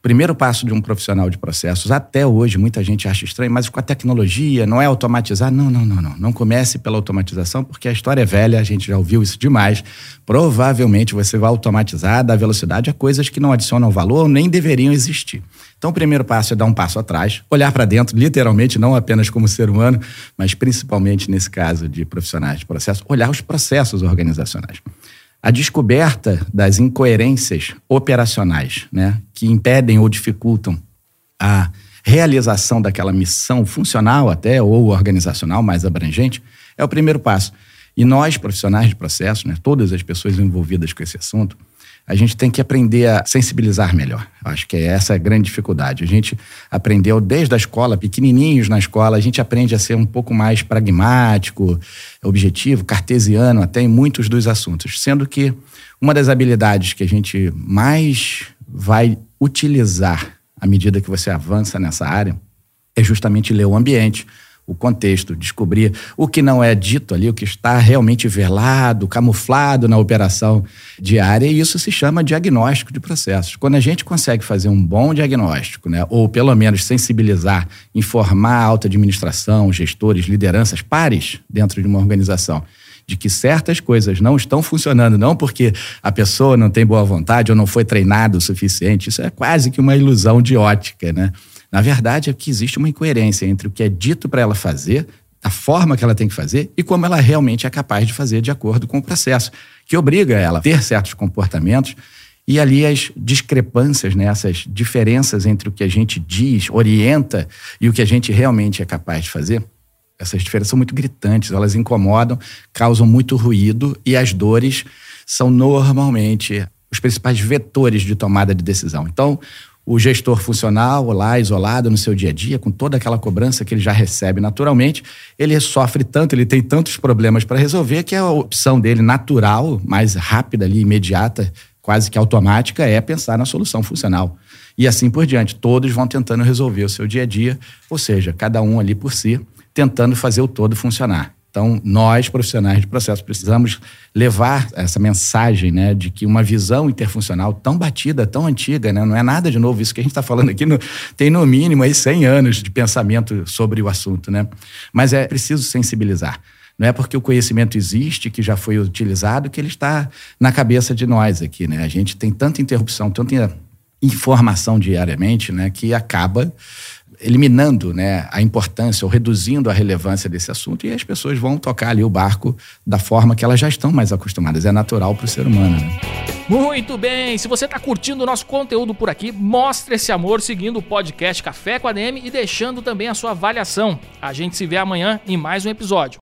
primeiro passo de um profissional de processos, até hoje, muita gente acha estranho, mas com a tecnologia, não é automatizar. Não, não, não, não. Não comece pela automatização, porque a história é velha, a gente já ouviu isso demais. Provavelmente você vai automatizar, dar velocidade a coisas que não adicionam valor ou nem deveriam existir. Então, o primeiro passo é dar um passo atrás, olhar para dentro, literalmente, não apenas como ser humano, mas principalmente nesse caso de profissionais de processo, olhar os processos organizacionais a descoberta das incoerências operacionais, né, que impedem ou dificultam a realização daquela missão funcional até ou organizacional mais abrangente, é o primeiro passo. E nós, profissionais de processo, né, todas as pessoas envolvidas com esse assunto, a gente tem que aprender a sensibilizar melhor. Acho que essa é a grande dificuldade. A gente aprendeu desde a escola, pequenininhos na escola, a gente aprende a ser um pouco mais pragmático, objetivo, cartesiano até em muitos dos assuntos. Sendo que uma das habilidades que a gente mais vai utilizar à medida que você avança nessa área é justamente ler o ambiente, o contexto, descobrir o que não é dito ali, o que está realmente velado, camuflado na operação diária, e isso se chama diagnóstico de processos. Quando a gente consegue fazer um bom diagnóstico, né, ou pelo menos sensibilizar, informar a alta administração, gestores, lideranças, pares dentro de uma organização, de que certas coisas não estão funcionando, não porque a pessoa não tem boa vontade ou não foi treinado o suficiente, isso é quase que uma ilusão de ótica, né? Na verdade, é que existe uma incoerência entre o que é dito para ela fazer, a forma que ela tem que fazer e como ela realmente é capaz de fazer de acordo com o processo, que obriga ela a ter certos comportamentos e ali as discrepâncias, né, essas diferenças entre o que a gente diz, orienta e o que a gente realmente é capaz de fazer, essas diferenças são muito gritantes, elas incomodam, causam muito ruído e as dores são normalmente os principais vetores de tomada de decisão. Então, o gestor funcional lá isolado no seu dia a dia, com toda aquela cobrança que ele já recebe naturalmente, ele sofre tanto, ele tem tantos problemas para resolver que a opção dele natural, mais rápida ali, imediata, quase que automática, é pensar na solução funcional. E assim por diante, todos vão tentando resolver o seu dia a dia, ou seja, cada um ali por si, tentando fazer o todo funcionar. Então, nós, profissionais de processo, precisamos levar essa mensagem né, de que uma visão interfuncional tão batida, tão antiga, né, não é nada de novo. Isso que a gente está falando aqui no, tem no mínimo aí 100 anos de pensamento sobre o assunto. Né? Mas é preciso sensibilizar. Não é porque o conhecimento existe, que já foi utilizado, que ele está na cabeça de nós aqui. Né? A gente tem tanta interrupção, tanta informação diariamente, né, que acaba eliminando né, a importância ou reduzindo a relevância desse assunto e as pessoas vão tocar ali o barco da forma que elas já estão mais acostumadas. É natural para o ser humano. Né? Muito bem! Se você está curtindo o nosso conteúdo por aqui, mostre esse amor seguindo o podcast Café com a DM e deixando também a sua avaliação. A gente se vê amanhã em mais um episódio.